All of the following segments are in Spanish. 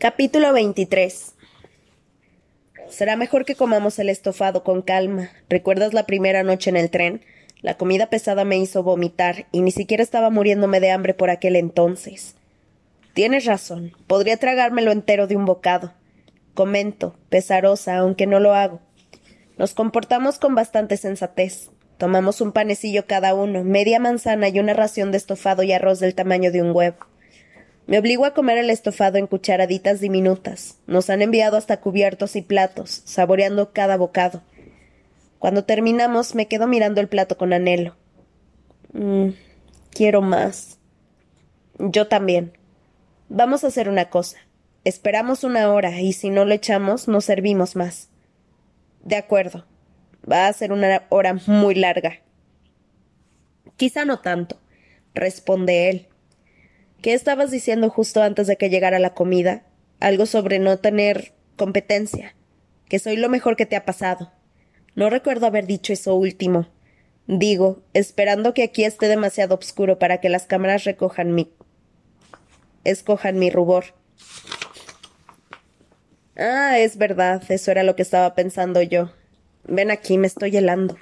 Capítulo 23 Será mejor que comamos el estofado con calma. ¿Recuerdas la primera noche en el tren? La comida pesada me hizo vomitar y ni siquiera estaba muriéndome de hambre por aquel entonces. Tienes razón. Podría tragármelo entero de un bocado. Comento, pesarosa, aunque no lo hago. Nos comportamos con bastante sensatez. Tomamos un panecillo cada uno, media manzana y una ración de estofado y arroz del tamaño de un huevo. Me obligo a comer el estofado en cucharaditas diminutas. Nos han enviado hasta cubiertos y platos, saboreando cada bocado. Cuando terminamos, me quedo mirando el plato con anhelo. Mm, quiero más. Yo también. Vamos a hacer una cosa. Esperamos una hora y si no lo echamos, nos servimos más. De acuerdo. Va a ser una hora muy larga. Quizá no tanto, responde él. ¿Qué estabas diciendo justo antes de que llegara la comida? Algo sobre no tener competencia. Que soy lo mejor que te ha pasado. No recuerdo haber dicho eso último. Digo, esperando que aquí esté demasiado oscuro para que las cámaras recojan mi. escojan mi rubor. Ah, es verdad, eso era lo que estaba pensando yo. Ven aquí, me estoy helando.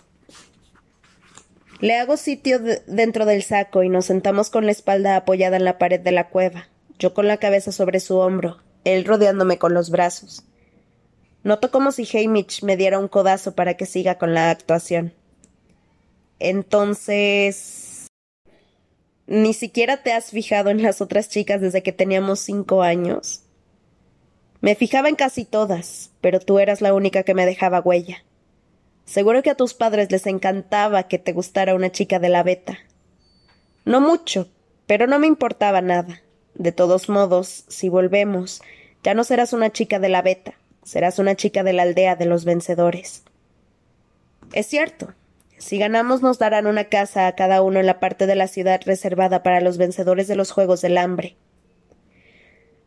Le hago sitio dentro del saco y nos sentamos con la espalda apoyada en la pared de la cueva, yo con la cabeza sobre su hombro, él rodeándome con los brazos. Noto como si Hamish me diera un codazo para que siga con la actuación. Entonces. ¿Ni siquiera te has fijado en las otras chicas desde que teníamos cinco años? Me fijaba en casi todas, pero tú eras la única que me dejaba huella. Seguro que a tus padres les encantaba que te gustara una chica de la beta. No mucho, pero no me importaba nada. De todos modos, si volvemos, ya no serás una chica de la beta, serás una chica de la aldea de los vencedores. Es cierto. Si ganamos nos darán una casa a cada uno en la parte de la ciudad reservada para los vencedores de los Juegos del Hambre.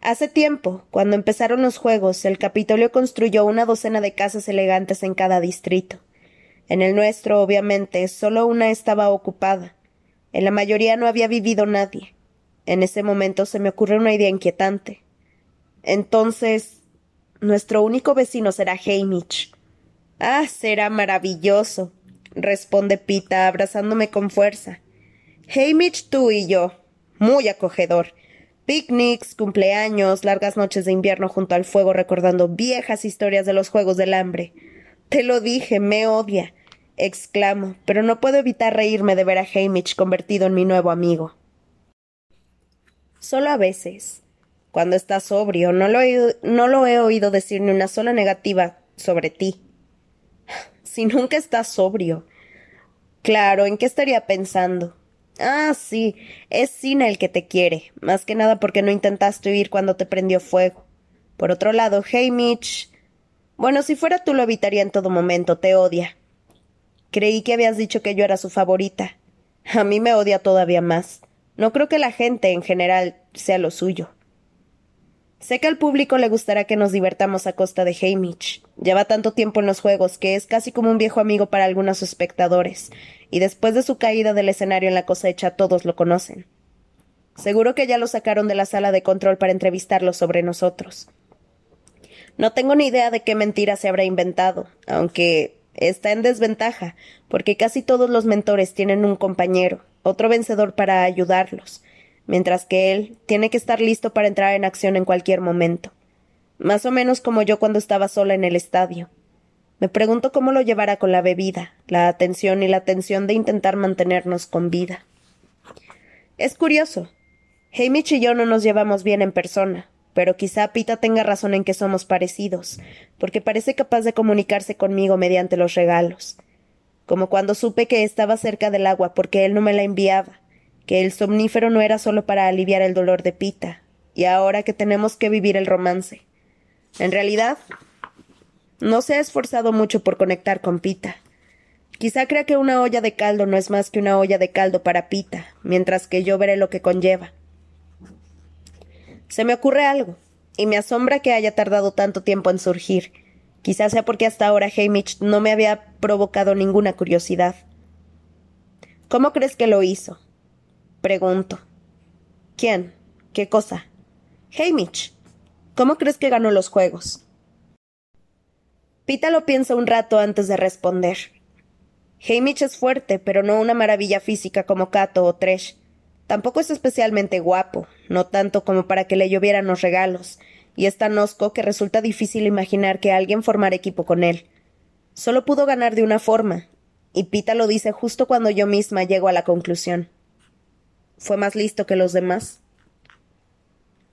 Hace tiempo, cuando empezaron los Juegos, el Capitolio construyó una docena de casas elegantes en cada distrito. En el nuestro, obviamente, solo una estaba ocupada. En la mayoría no había vivido nadie. En ese momento se me ocurrió una idea inquietante. Entonces, nuestro único vecino será Hamish. Ah, será maravilloso, responde Pita, abrazándome con fuerza. Hamish, tú y yo. Muy acogedor. Picnics, cumpleaños, largas noches de invierno junto al fuego recordando viejas historias de los Juegos del Hambre. Te lo dije, me odia exclamo, pero no puedo evitar reírme de ver a Hamish convertido en mi nuevo amigo. Solo a veces. Cuando estás sobrio, no lo, he, oído decir ni una sola negativa sobre ti. Si nunca estás sobrio. Claro, ¿en qué estaría pensando? Ah, sí, es Sina el que te quiere, más que nada porque no intentaste huir cuando te prendió fuego. Por otro lado, Hamish. Bueno, si fuera tú lo evitaría en todo momento, te odia. Creí que habías dicho que yo era su favorita. A mí me odia todavía más. No creo que la gente en general sea lo suyo. Sé que al público le gustará que nos divertamos a costa de Hamish. Lleva tanto tiempo en los juegos que es casi como un viejo amigo para algunos espectadores, y después de su caída del escenario en la cosecha todos lo conocen. Seguro que ya lo sacaron de la sala de control para entrevistarlo sobre nosotros. No tengo ni idea de qué mentira se habrá inventado, aunque está en desventaja, porque casi todos los mentores tienen un compañero, otro vencedor para ayudarlos, mientras que él tiene que estar listo para entrar en acción en cualquier momento. Más o menos como yo cuando estaba sola en el estadio. Me pregunto cómo lo llevará con la bebida, la atención y la tensión de intentar mantenernos con vida. Es curioso. Hamish y yo no nos llevamos bien en persona, pero quizá Pita tenga razón en que somos parecidos, porque parece capaz de comunicarse conmigo mediante los regalos. Como cuando supe que estaba cerca del agua porque él no me la enviaba, que el somnífero no era solo para aliviar el dolor de Pita, y ahora que tenemos que vivir el romance. En realidad, no se ha esforzado mucho por conectar con Pita. Quizá crea que una olla de caldo no es más que una olla de caldo para Pita, mientras que yo veré lo que conlleva. Se me ocurre algo, y me asombra que haya tardado tanto tiempo en surgir. Quizás sea porque hasta ahora Hamish no me había provocado ninguna curiosidad. ¿Cómo crees que lo hizo? Pregunto. ¿Quién? ¿Qué cosa? Hamish. ¿Cómo crees que ganó los juegos? Pita lo piensa un rato antes de responder. Hamish es fuerte, pero no una maravilla física como Cato o Tresh. Tampoco es especialmente guapo, no tanto como para que le llovieran los regalos, y es tan osco que resulta difícil imaginar que alguien formara equipo con él. Solo pudo ganar de una forma, y Pita lo dice justo cuando yo misma llego a la conclusión. ¿Fue más listo que los demás?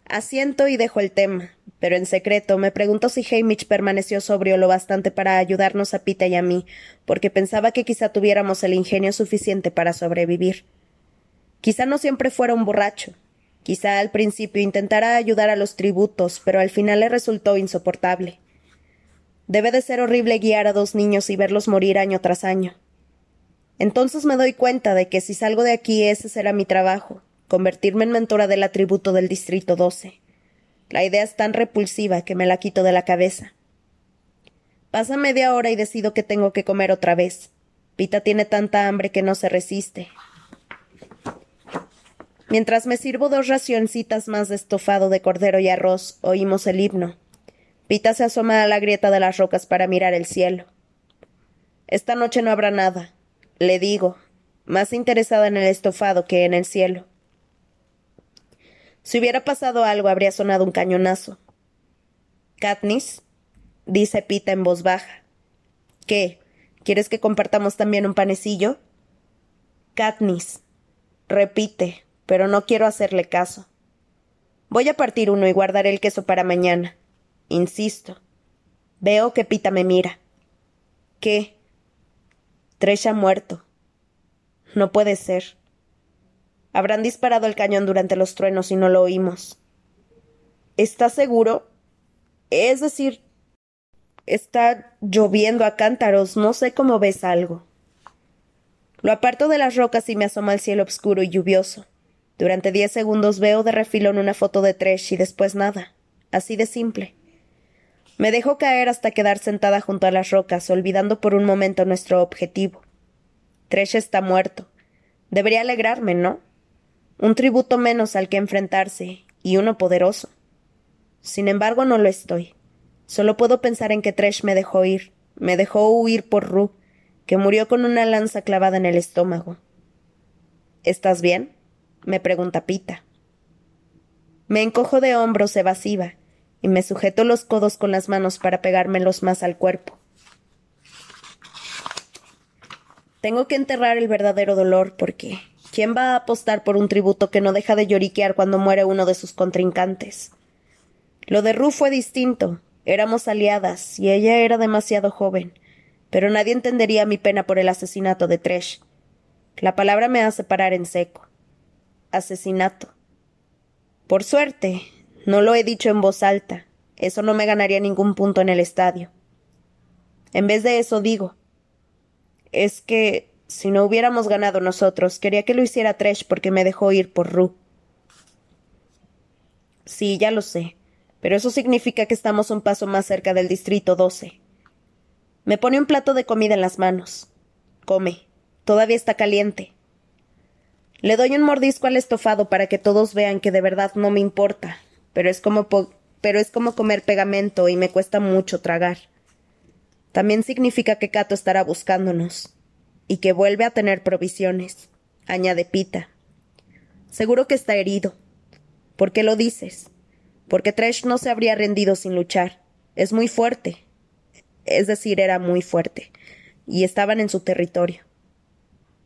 Asiento y dejo el tema, pero en secreto me pregunto si Hamish permaneció sobrio lo bastante para ayudarnos a Pita y a mí, porque pensaba que quizá tuviéramos el ingenio suficiente para sobrevivir. Quizá no siempre fuera un borracho. Quizá al principio intentara ayudar a los tributos, pero al final le resultó insoportable. Debe de ser horrible guiar a dos niños y verlos morir año tras año. Entonces me doy cuenta de que si salgo de aquí ese será mi trabajo, convertirme en mentora del atributo del Distrito 12. La idea es tan repulsiva que me la quito de la cabeza. Pasa media hora y decido que tengo que comer otra vez. Pita tiene tanta hambre que no se resiste. Mientras me sirvo dos racioncitas más de estofado de cordero y arroz, oímos el himno. Pita se asoma a la grieta de las rocas para mirar el cielo. Esta noche no habrá nada, le digo, más interesada en el estofado que en el cielo. Si hubiera pasado algo, habría sonado un cañonazo. Katniss, dice Pita en voz baja. ¿Qué? ¿Quieres que compartamos también un panecillo? Katniss, repite, pero no quiero hacerle caso. Voy a partir uno y guardaré el queso para mañana. Insisto. Veo que Pita me mira. ¿Qué? Tresh ha muerto. No puede ser. Habrán disparado el cañón durante los truenos y no lo oímos. ¿Estás seguro? Es decir, está lloviendo a cántaros, no sé cómo ves algo. Lo aparto de las rocas y me asoma al cielo oscuro y lluvioso. Durante diez segundos veo de refilón una foto de Tresh y después nada. Así de simple. Me dejo caer hasta quedar sentada junto a las rocas, olvidando por un momento nuestro objetivo. Tresh está muerto. Debería alegrarme, ¿no? un tributo menos al que enfrentarse, y uno poderoso. Sin embargo, no lo estoy. Solo puedo pensar en que Tresh me dejó ir, me dejó huir por Ru, que murió con una lanza clavada en el estómago. ¿Estás bien? Me pregunta Pita. Me encojo de hombros evasiva y me sujeto los codos con las manos para pegármelos más al cuerpo. Tengo que enterrar el verdadero dolor porque ¿Quién va a apostar por un tributo que no deja de lloriquear cuando muere uno de sus contrincantes? Lo de Ru fue distinto. Éramos aliadas, y ella era demasiado joven. Pero nadie entendería mi pena por el asesinato de Tresh. La palabra me hace parar en seco. Asesinato. Por suerte, no lo he dicho en voz alta. Eso no me ganaría ningún punto en el estadio. En vez de eso digo. Es que si no hubiéramos ganado nosotros, quería que lo hiciera Tresh porque me dejó ir por Ru. Sí, ya lo sé, pero eso significa que estamos un paso más cerca del Distrito 12. Me pone un plato de comida en las manos. Come. Todavía está caliente. Le doy un mordisco al estofado para que todos vean que de verdad no me importa, pero es como pero es como comer pegamento y me cuesta mucho tragar. También significa que Cato estará buscándonos y que vuelve a tener provisiones, añade Pita. Seguro que está herido. ¿Por qué lo dices? Porque Tresh no se habría rendido sin luchar. Es muy fuerte. Es decir, era muy fuerte. Y estaban en su territorio.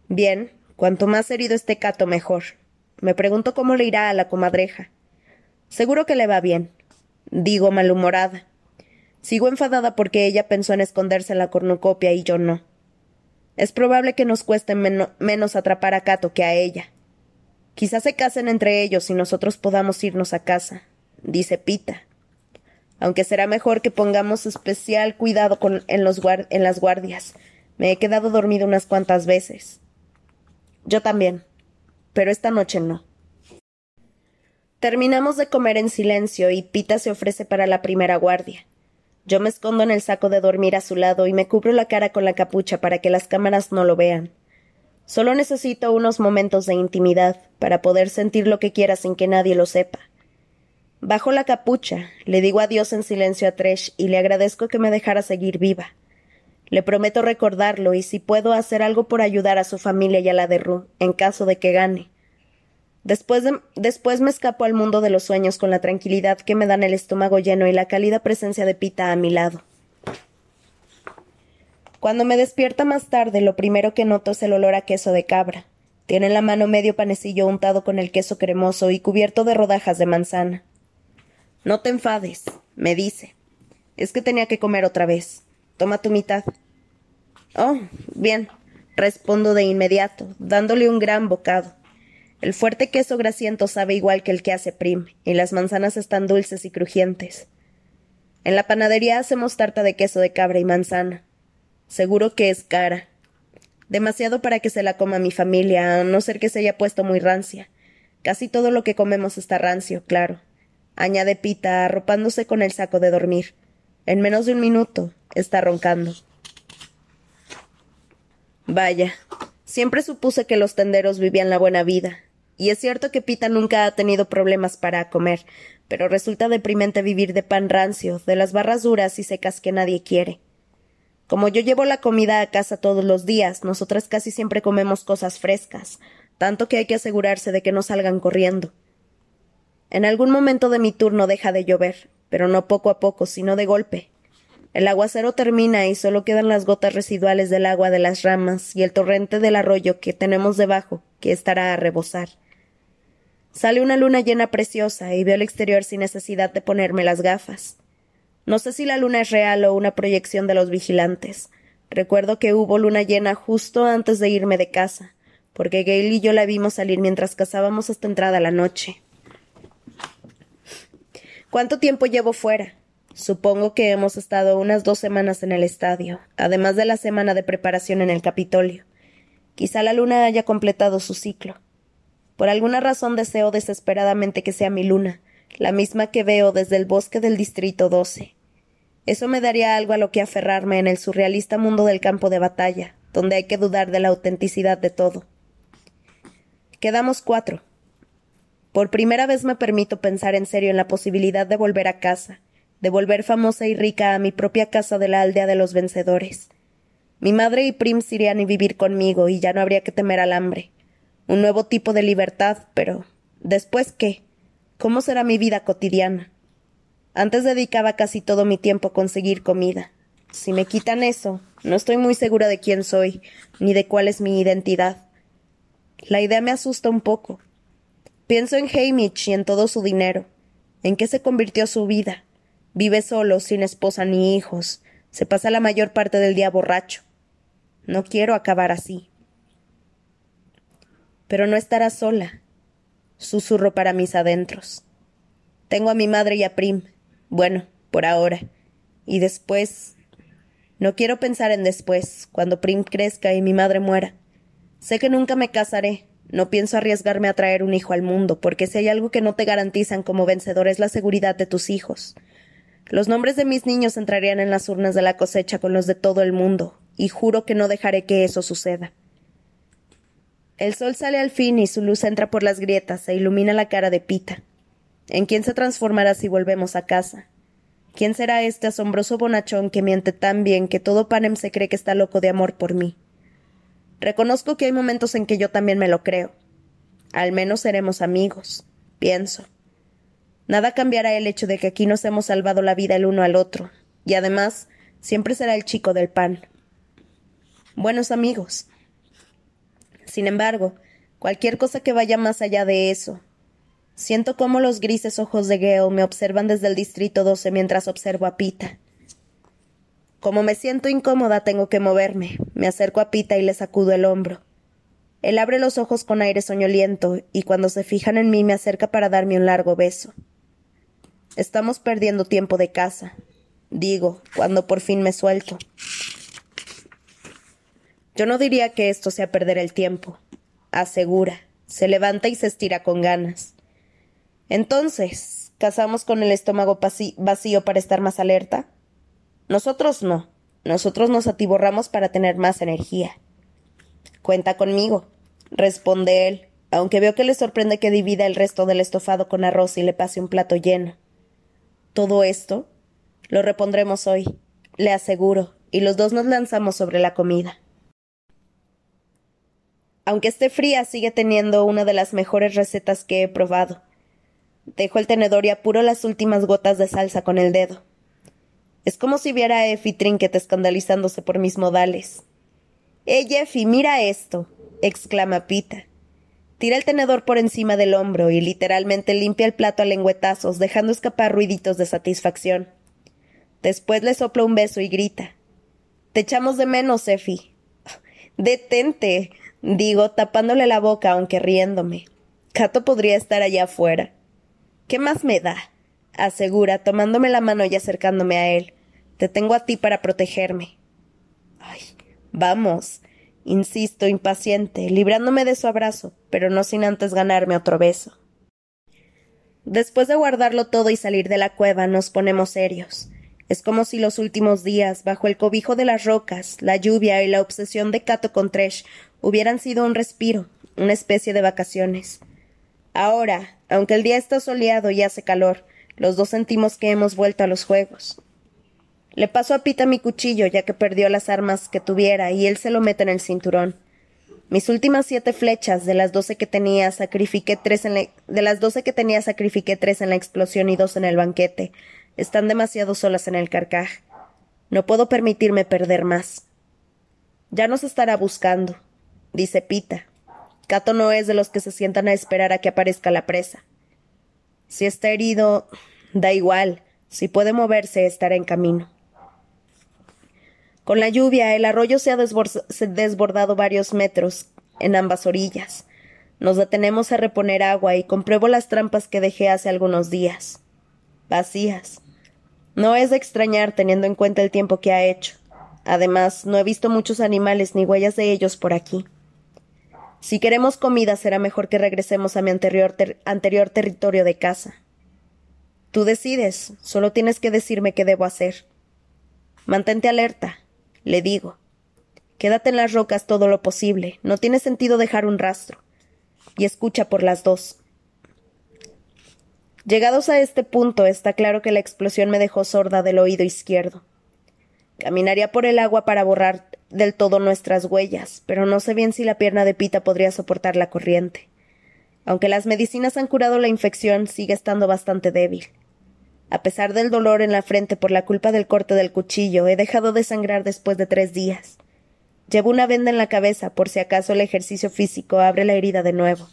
Bien, cuanto más herido esté Cato, mejor. Me pregunto cómo le irá a la comadreja. Seguro que le va bien. Digo malhumorada. Sigo enfadada porque ella pensó en esconderse en la cornucopia y yo no. Es probable que nos cueste menos atrapar a Cato que a ella. Quizás se casen entre ellos y nosotros podamos irnos a casa, dice Pita. Aunque será mejor que pongamos especial cuidado en, en las guardias. Me he quedado dormido unas cuantas veces. Yo también, pero esta noche no. Terminamos de comer en silencio y Pita se ofrece para la primera guardia. Yo me escondo en el saco de dormir a su lado y me cubro la cara con la capucha para que las cámaras no lo vean. Solo necesito unos momentos de intimidad para poder sentir lo que quiera sin que nadie lo sepa. Bajo la capucha, le digo adiós en silencio a Tresh y le agradezco que me dejara seguir viva. Le prometo recordarlo y si puedo hacer algo por ayudar a su familia y a la de Ru, en caso de que gane. Después, después me escapo al mundo de los sueños con la tranquilidad que me dan el estómago lleno y la cálida presencia de Pita a mi lado. Cuando me despierta más tarde, lo primero que noto es el olor a queso de cabra. Tiene en la mano medio panecillo untado con el queso cremoso y cubierto de rodajas de manzana. No te enfades, me dice. Es que tenía que comer otra vez. Toma tu mitad. Oh, bien, respondo de inmediato, dándole un gran bocado. El fuerte queso grasiento sabe igual que el que hace Prim, y las manzanas están dulces y crujientes. En la panadería hacemos tarta de queso de cabra y manzana. Seguro que es cara. Demasiado para que se la coma mi familia, a no ser que se haya puesto muy rancia. Casi todo lo que comemos está rancio, claro añade Pita, arropándose con el saco de dormir. En menos de un minuto está roncando. Vaya, siempre supuse que los tenderos vivían la buena vida. Y es cierto que Pita nunca ha tenido problemas para comer, pero resulta deprimente vivir de pan rancio, de las barras duras y secas que nadie quiere. Como yo llevo la comida a casa todos los días, nosotras casi siempre comemos cosas frescas, tanto que hay que asegurarse de que no salgan corriendo. En algún momento de mi turno deja de llover, pero no poco a poco, sino de golpe. El aguacero termina y solo quedan las gotas residuales del agua de las ramas y el torrente del arroyo que tenemos debajo, que estará a rebosar. Sale una luna llena preciosa y veo el exterior sin necesidad de ponerme las gafas. No sé si la luna es real o una proyección de los vigilantes. Recuerdo que hubo luna llena justo antes de irme de casa, porque Gail y yo la vimos salir mientras cazábamos hasta entrada la noche. ¿Cuánto tiempo llevo fuera? Supongo que hemos estado unas dos semanas en el estadio, además de la semana de preparación en el Capitolio. Quizá la luna haya completado su ciclo. Por alguna razón deseo desesperadamente que sea mi luna, la misma que veo desde el bosque del Distrito 12. Eso me daría algo a lo que aferrarme en el surrealista mundo del campo de batalla, donde hay que dudar de la autenticidad de todo. Quedamos cuatro. Por primera vez me permito pensar en serio en la posibilidad de volver a casa, de volver famosa y rica a mi propia casa de la aldea de los vencedores. Mi madre y Prim irían a vivir conmigo y ya no habría que temer al hambre. Un nuevo tipo de libertad, pero ¿después qué? ¿Cómo será mi vida cotidiana? Antes dedicaba casi todo mi tiempo a conseguir comida. Si me quitan eso, no estoy muy segura de quién soy, ni de cuál es mi identidad. La idea me asusta un poco. Pienso en Hamish y en todo su dinero. ¿En qué se convirtió su vida? Vive solo, sin esposa ni hijos. Se pasa la mayor parte del día borracho. No quiero acabar así. Pero no estará sola. Susurro para mis adentros. Tengo a mi madre y a Prim. Bueno, por ahora. Y después. No quiero pensar en después, cuando Prim crezca y mi madre muera. Sé que nunca me casaré, no pienso arriesgarme a traer un hijo al mundo, porque si hay algo que no te garantizan como vencedor es la seguridad de tus hijos. Los nombres de mis niños entrarían en las urnas de la cosecha con los de todo el mundo, y juro que no dejaré que eso suceda. El sol sale al fin y su luz entra por las grietas e ilumina la cara de Pita. ¿En quién se transformará si volvemos a casa? ¿Quién será este asombroso bonachón que miente tan bien que todo Panem se cree que está loco de amor por mí? Reconozco que hay momentos en que yo también me lo creo. Al menos seremos amigos, pienso. Nada cambiará el hecho de que aquí nos hemos salvado la vida el uno al otro, y además siempre será el chico del pan. Buenos amigos. Sin embargo, cualquier cosa que vaya más allá de eso. Siento cómo los grises ojos de Gale me observan desde el distrito 12 mientras observo a Pita. Como me siento incómoda, tengo que moverme. Me acerco a Pita y le sacudo el hombro. Él abre los ojos con aire soñoliento y cuando se fijan en mí me acerca para darme un largo beso. Estamos perdiendo tiempo de casa, digo, cuando por fin me suelto. Yo no diría que esto sea perder el tiempo, asegura. Se levanta y se estira con ganas. Entonces, ¿casamos con el estómago vacío para estar más alerta? Nosotros no. Nosotros nos atiborramos para tener más energía. Cuenta conmigo, responde él, aunque veo que le sorprende que divida el resto del estofado con arroz y le pase un plato lleno. Todo esto lo repondremos hoy, le aseguro, y los dos nos lanzamos sobre la comida. Aunque esté fría, sigue teniendo una de las mejores recetas que he probado. Dejo el tenedor y apuro las últimas gotas de salsa con el dedo. Es como si viera a Effie Trinket escandalizándose por mis modales. ¡Eh, Jeffy, mira esto! exclama Pita. Tira el tenedor por encima del hombro y literalmente limpia el plato a lengüetazos, dejando escapar ruiditos de satisfacción. Después le sopla un beso y grita. Te echamos de menos, Effie. Detente, digo, tapándole la boca, aunque riéndome. Cato podría estar allá afuera. ¿Qué más me da? Asegura, tomándome la mano y acercándome a él. Te tengo a ti para protegerme. Ay, vamos, insisto, impaciente, librándome de su abrazo, pero no sin antes ganarme otro beso. Después de guardarlo todo y salir de la cueva, nos ponemos serios. Es como si los últimos días, bajo el cobijo de las rocas, la lluvia y la obsesión de Cato con Tresh, hubieran sido un respiro, una especie de vacaciones. Ahora, aunque el día está soleado y hace calor, los dos sentimos que hemos vuelto a los juegos. Le paso a Pita mi cuchillo, ya que perdió las armas que tuviera, y él se lo mete en el cinturón. Mis últimas siete flechas, de las doce que tenía, sacrifiqué tres en de las doce que tenía, sacrifiqué tres en la explosión y dos en el banquete, están demasiado solas en el carcaj. No puedo permitirme perder más. Ya nos estará buscando, dice Pita. Cato no es de los que se sientan a esperar a que aparezca la presa. Si está herido, da igual. Si puede moverse, estará en camino. Con la lluvia, el arroyo se ha desbordado varios metros en ambas orillas. Nos detenemos a reponer agua y compruebo las trampas que dejé hace algunos días. Vacías. No es de extrañar teniendo en cuenta el tiempo que ha hecho. Además, no he visto muchos animales ni huellas de ellos por aquí. Si queremos comida, será mejor que regresemos a mi anterior, anterior territorio de casa. Tú decides, solo tienes que decirme qué debo hacer. Mantente alerta, le digo. Quédate en las rocas todo lo posible, no tiene sentido dejar un rastro. Y escucha por las dos. Llegados a este punto, está claro que la explosión me dejó sorda del oído izquierdo. Caminaría por el agua para borrar del todo nuestras huellas, pero no sé bien si la pierna de Pita podría soportar la corriente. Aunque las medicinas han curado la infección, sigue estando bastante débil. A pesar del dolor en la frente por la culpa del corte del cuchillo, he dejado de sangrar después de tres días. Llevo una venda en la cabeza por si acaso el ejercicio físico abre la herida de nuevo.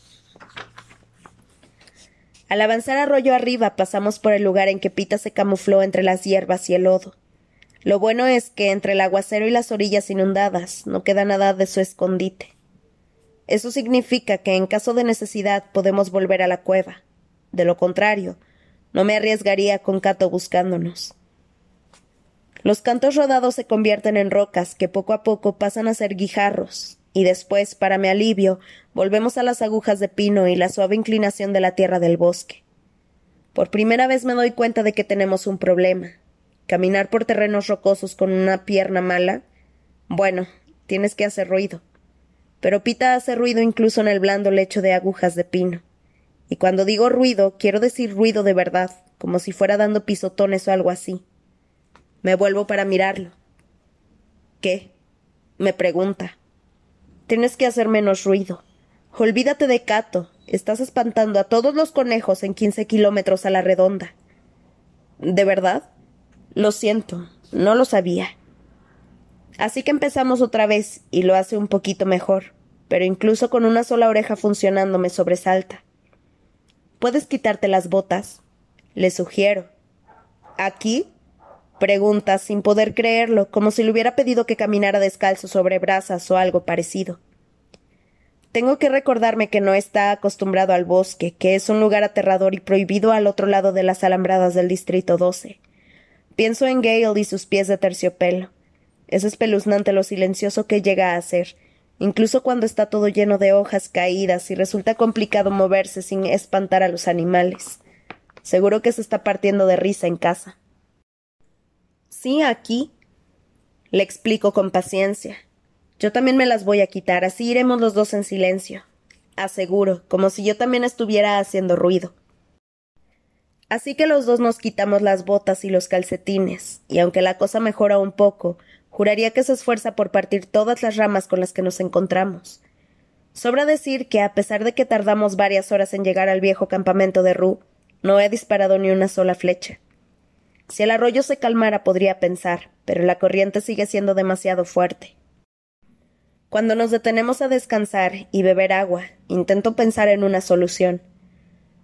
Al avanzar arroyo arriba pasamos por el lugar en que Pita se camufló entre las hierbas y el lodo. Lo bueno es que entre el aguacero y las orillas inundadas no queda nada de su escondite. Eso significa que en caso de necesidad podemos volver a la cueva. De lo contrario, no me arriesgaría con Cato buscándonos. Los cantos rodados se convierten en rocas que poco a poco pasan a ser guijarros, y después, para mi alivio, volvemos a las agujas de pino y la suave inclinación de la tierra del bosque. Por primera vez me doy cuenta de que tenemos un problema. Caminar por terrenos rocosos con una pierna mala. Bueno, tienes que hacer ruido. Pero Pita hace ruido incluso en el blando lecho de agujas de pino. Y cuando digo ruido, quiero decir ruido de verdad, como si fuera dando pisotones o algo así. Me vuelvo para mirarlo. ¿Qué? me pregunta. Tienes que hacer menos ruido. Olvídate de Cato. Estás espantando a todos los conejos en quince kilómetros a la redonda. ¿De verdad? Lo siento, no lo sabía. Así que empezamos otra vez, y lo hace un poquito mejor, pero incluso con una sola oreja funcionando me sobresalta. ¿Puedes quitarte las botas? Le sugiero. ¿Aquí? Pregunta, sin poder creerlo, como si le hubiera pedido que caminara descalzo sobre brasas o algo parecido. Tengo que recordarme que no está acostumbrado al bosque, que es un lugar aterrador y prohibido al otro lado de las alambradas del Distrito 12. Pienso en Gale y sus pies de terciopelo. Es espeluznante lo silencioso que llega a ser, incluso cuando está todo lleno de hojas caídas y resulta complicado moverse sin espantar a los animales. Seguro que se está partiendo de risa en casa. Sí, aquí. Le explico con paciencia. Yo también me las voy a quitar, así iremos los dos en silencio. aseguro, como si yo también estuviera haciendo ruido. Así que los dos nos quitamos las botas y los calcetines, y aunque la cosa mejora un poco, juraría que se esfuerza por partir todas las ramas con las que nos encontramos. Sobra decir que, a pesar de que tardamos varias horas en llegar al viejo campamento de Rue, no he disparado ni una sola flecha. Si el arroyo se calmara podría pensar, pero la corriente sigue siendo demasiado fuerte. Cuando nos detenemos a descansar y beber agua, intento pensar en una solución.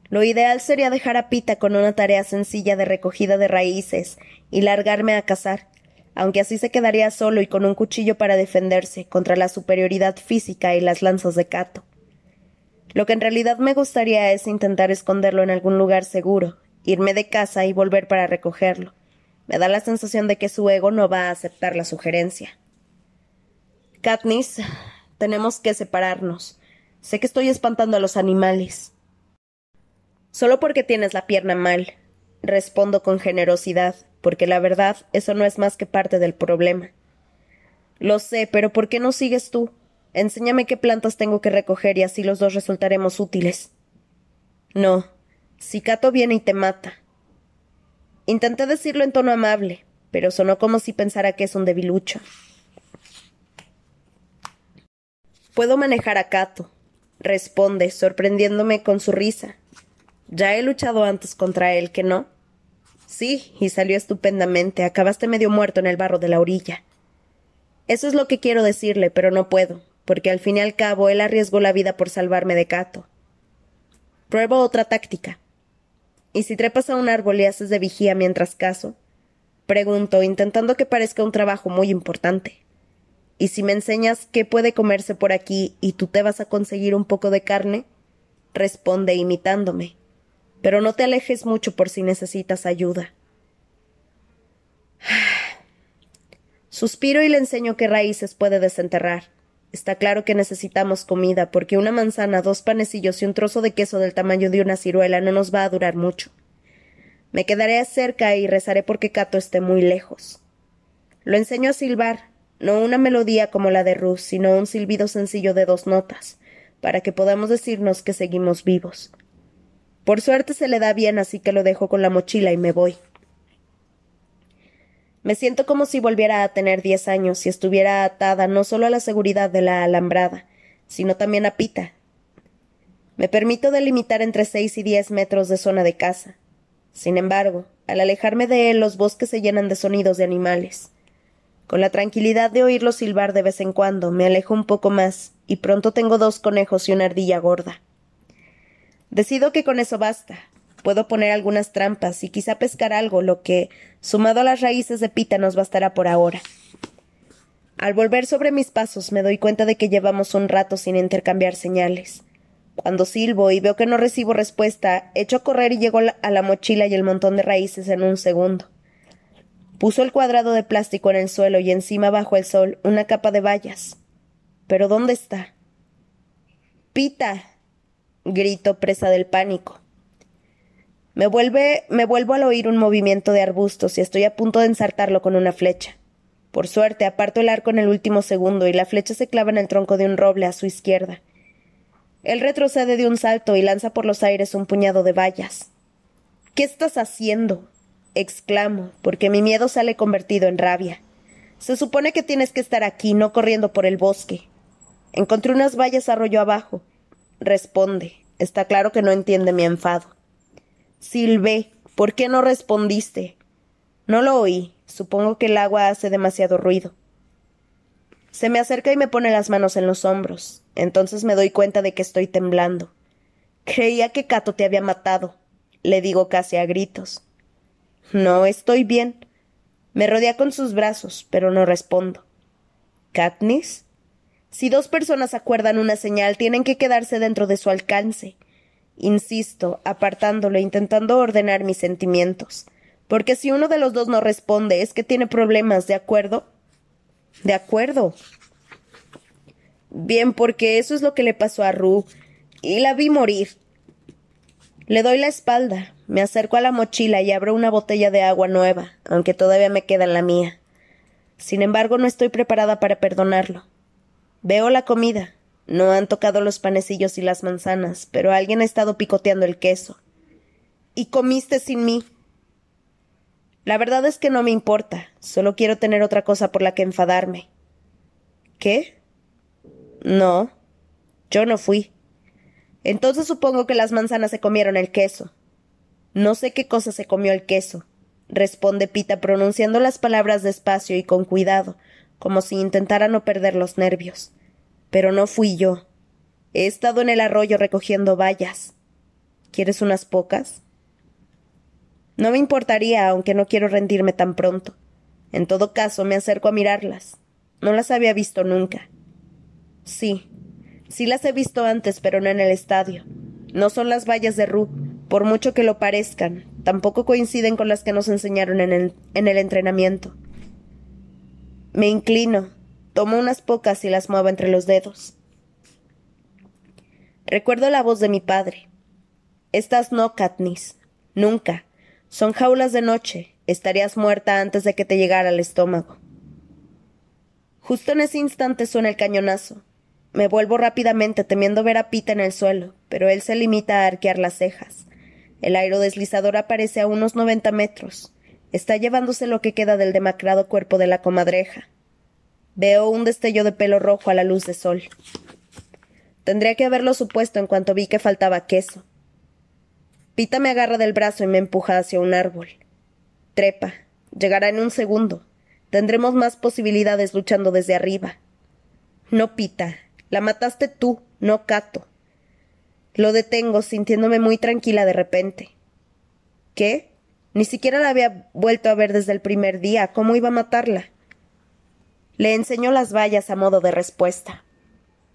Lo ideal sería dejar a Pita con una tarea sencilla de recogida de raíces y largarme a cazar, aunque así se quedaría solo y con un cuchillo para defenderse contra la superioridad física y las lanzas de Cato. Lo que en realidad me gustaría es intentar esconderlo en algún lugar seguro, irme de casa y volver para recogerlo. Me da la sensación de que su ego no va a aceptar la sugerencia. Katniss, tenemos que separarnos. Sé que estoy espantando a los animales. Solo porque tienes la pierna mal, respondo con generosidad, porque la verdad eso no es más que parte del problema. Lo sé, pero ¿por qué no sigues tú? Enséñame qué plantas tengo que recoger y así los dos resultaremos útiles. No. Si Cato viene y te mata. Intenté decirlo en tono amable, pero sonó como si pensara que es un debilucho. Puedo manejar a Cato, responde, sorprendiéndome con su risa. Ya he luchado antes contra él, ¿que no? Sí, y salió estupendamente. Acabaste medio muerto en el barro de la orilla. Eso es lo que quiero decirle, pero no puedo porque al fin y al cabo él arriesgó la vida por salvarme de Cato. Pruebo otra táctica. ¿Y si trepas a un árbol y haces de vigía mientras caso? Pregunto, intentando que parezca un trabajo muy importante. ¿Y si me enseñas qué puede comerse por aquí y tú te vas a conseguir un poco de carne? Responde imitándome. Pero no te alejes mucho por si necesitas ayuda. Suspiro y le enseño qué raíces puede desenterrar. Está claro que necesitamos comida, porque una manzana, dos panecillos y un trozo de queso del tamaño de una ciruela no nos va a durar mucho. Me quedaré cerca y rezaré porque Cato esté muy lejos. Lo enseño a silbar, no una melodía como la de Ruth, sino un silbido sencillo de dos notas, para que podamos decirnos que seguimos vivos. Por suerte se le da bien, así que lo dejo con la mochila y me voy. Me siento como si volviera a tener diez años y estuviera atada no solo a la seguridad de la alambrada, sino también a Pita. Me permito delimitar entre seis y diez metros de zona de casa. Sin embargo, al alejarme de él los bosques se llenan de sonidos de animales. Con la tranquilidad de oírlos silbar de vez en cuando, me alejo un poco más, y pronto tengo dos conejos y una ardilla gorda. Decido que con eso basta, Puedo poner algunas trampas y quizá pescar algo, lo que, sumado a las raíces de pita, nos bastará por ahora. Al volver sobre mis pasos me doy cuenta de que llevamos un rato sin intercambiar señales. Cuando silbo y veo que no recibo respuesta, echo a correr y llego a la mochila y el montón de raíces en un segundo. Puso el cuadrado de plástico en el suelo y encima bajo el sol una capa de bayas. ¿Pero dónde está? Pita. Grito presa del pánico. Me vuelve, me vuelvo al oír un movimiento de arbustos y estoy a punto de ensartarlo con una flecha. Por suerte, aparto el arco en el último segundo y la flecha se clava en el tronco de un roble a su izquierda. Él retrocede de un salto y lanza por los aires un puñado de vallas. ¿Qué estás haciendo? exclamo, porque mi miedo sale convertido en rabia. Se supone que tienes que estar aquí, no corriendo por el bosque. Encontré unas vallas arroyo abajo. Responde. Está claro que no entiende mi enfado. Silvé, ¿por qué no respondiste? No lo oí. Supongo que el agua hace demasiado ruido. Se me acerca y me pone las manos en los hombros. Entonces me doy cuenta de que estoy temblando. Creía que Cato te había matado. Le digo casi a gritos. No, estoy bien. Me rodea con sus brazos, pero no respondo. ¿Katniss? Si dos personas acuerdan una señal, tienen que quedarse dentro de su alcance. Insisto, apartándolo, intentando ordenar mis sentimientos. Porque si uno de los dos no responde, es que tiene problemas, ¿de acuerdo? De acuerdo. Bien, porque eso es lo que le pasó a Ru. Y la vi morir. Le doy la espalda, me acerco a la mochila y abro una botella de agua nueva, aunque todavía me queda en la mía. Sin embargo, no estoy preparada para perdonarlo. Veo la comida, No han tocado los panecillos y las manzanas, pero alguien ha estado picoteando el queso. Y comiste sin mí. La verdad es que no me importa, solo quiero tener otra cosa por la que enfadarme. ¿Qué? No, yo no fui. Entonces supongo que las manzanas se comieron el queso. No sé qué cosa se comió el queso, responde Pita pronunciando las palabras despacio y con cuidado, como si intentara no perder los nervios. Pero no fui yo. He estado en el arroyo recogiendo bayas. ¿Quieres unas pocas? No me importaría, aunque no quiero rendirme tan pronto. En todo caso, me acerco a mirarlas. No las había visto nunca. Sí, sí las he visto antes, pero no en el estadio. No son las vallas de Ru, por mucho que lo parezcan. Tampoco coinciden con las que nos enseñaron en el, en el entrenamiento. Me inclino, tomo unas pocas y las muevo entre los dedos. Recuerdo la voz de mi padre. Estas no, Katniss. Nunca. Son jaulas de noche. Estarías muerta antes de que te llegara al estómago. Justo en ese instante suena el cañonazo. Me vuelvo rápidamente temiendo ver a Pita en el suelo, pero él se limita a arquear las cejas. El aerodeslizador aparece a unos noventa metros. Está llevándose lo que queda del demacrado cuerpo de la comadreja. Veo un destello de pelo rojo a la luz de sol. Tendría que haberlo supuesto en cuanto vi que faltaba queso. Pita me agarra del brazo y me empuja hacia un árbol. Trepa. Llegará en un segundo. Tendremos más posibilidades luchando desde arriba. No, Pita. La mataste tú, no Cato. Lo detengo, sintiéndome muy tranquila de repente. ¿Qué? Ni siquiera la había vuelto a ver desde el primer día. ¿Cómo iba a matarla? Le enseñó las vallas a modo de respuesta.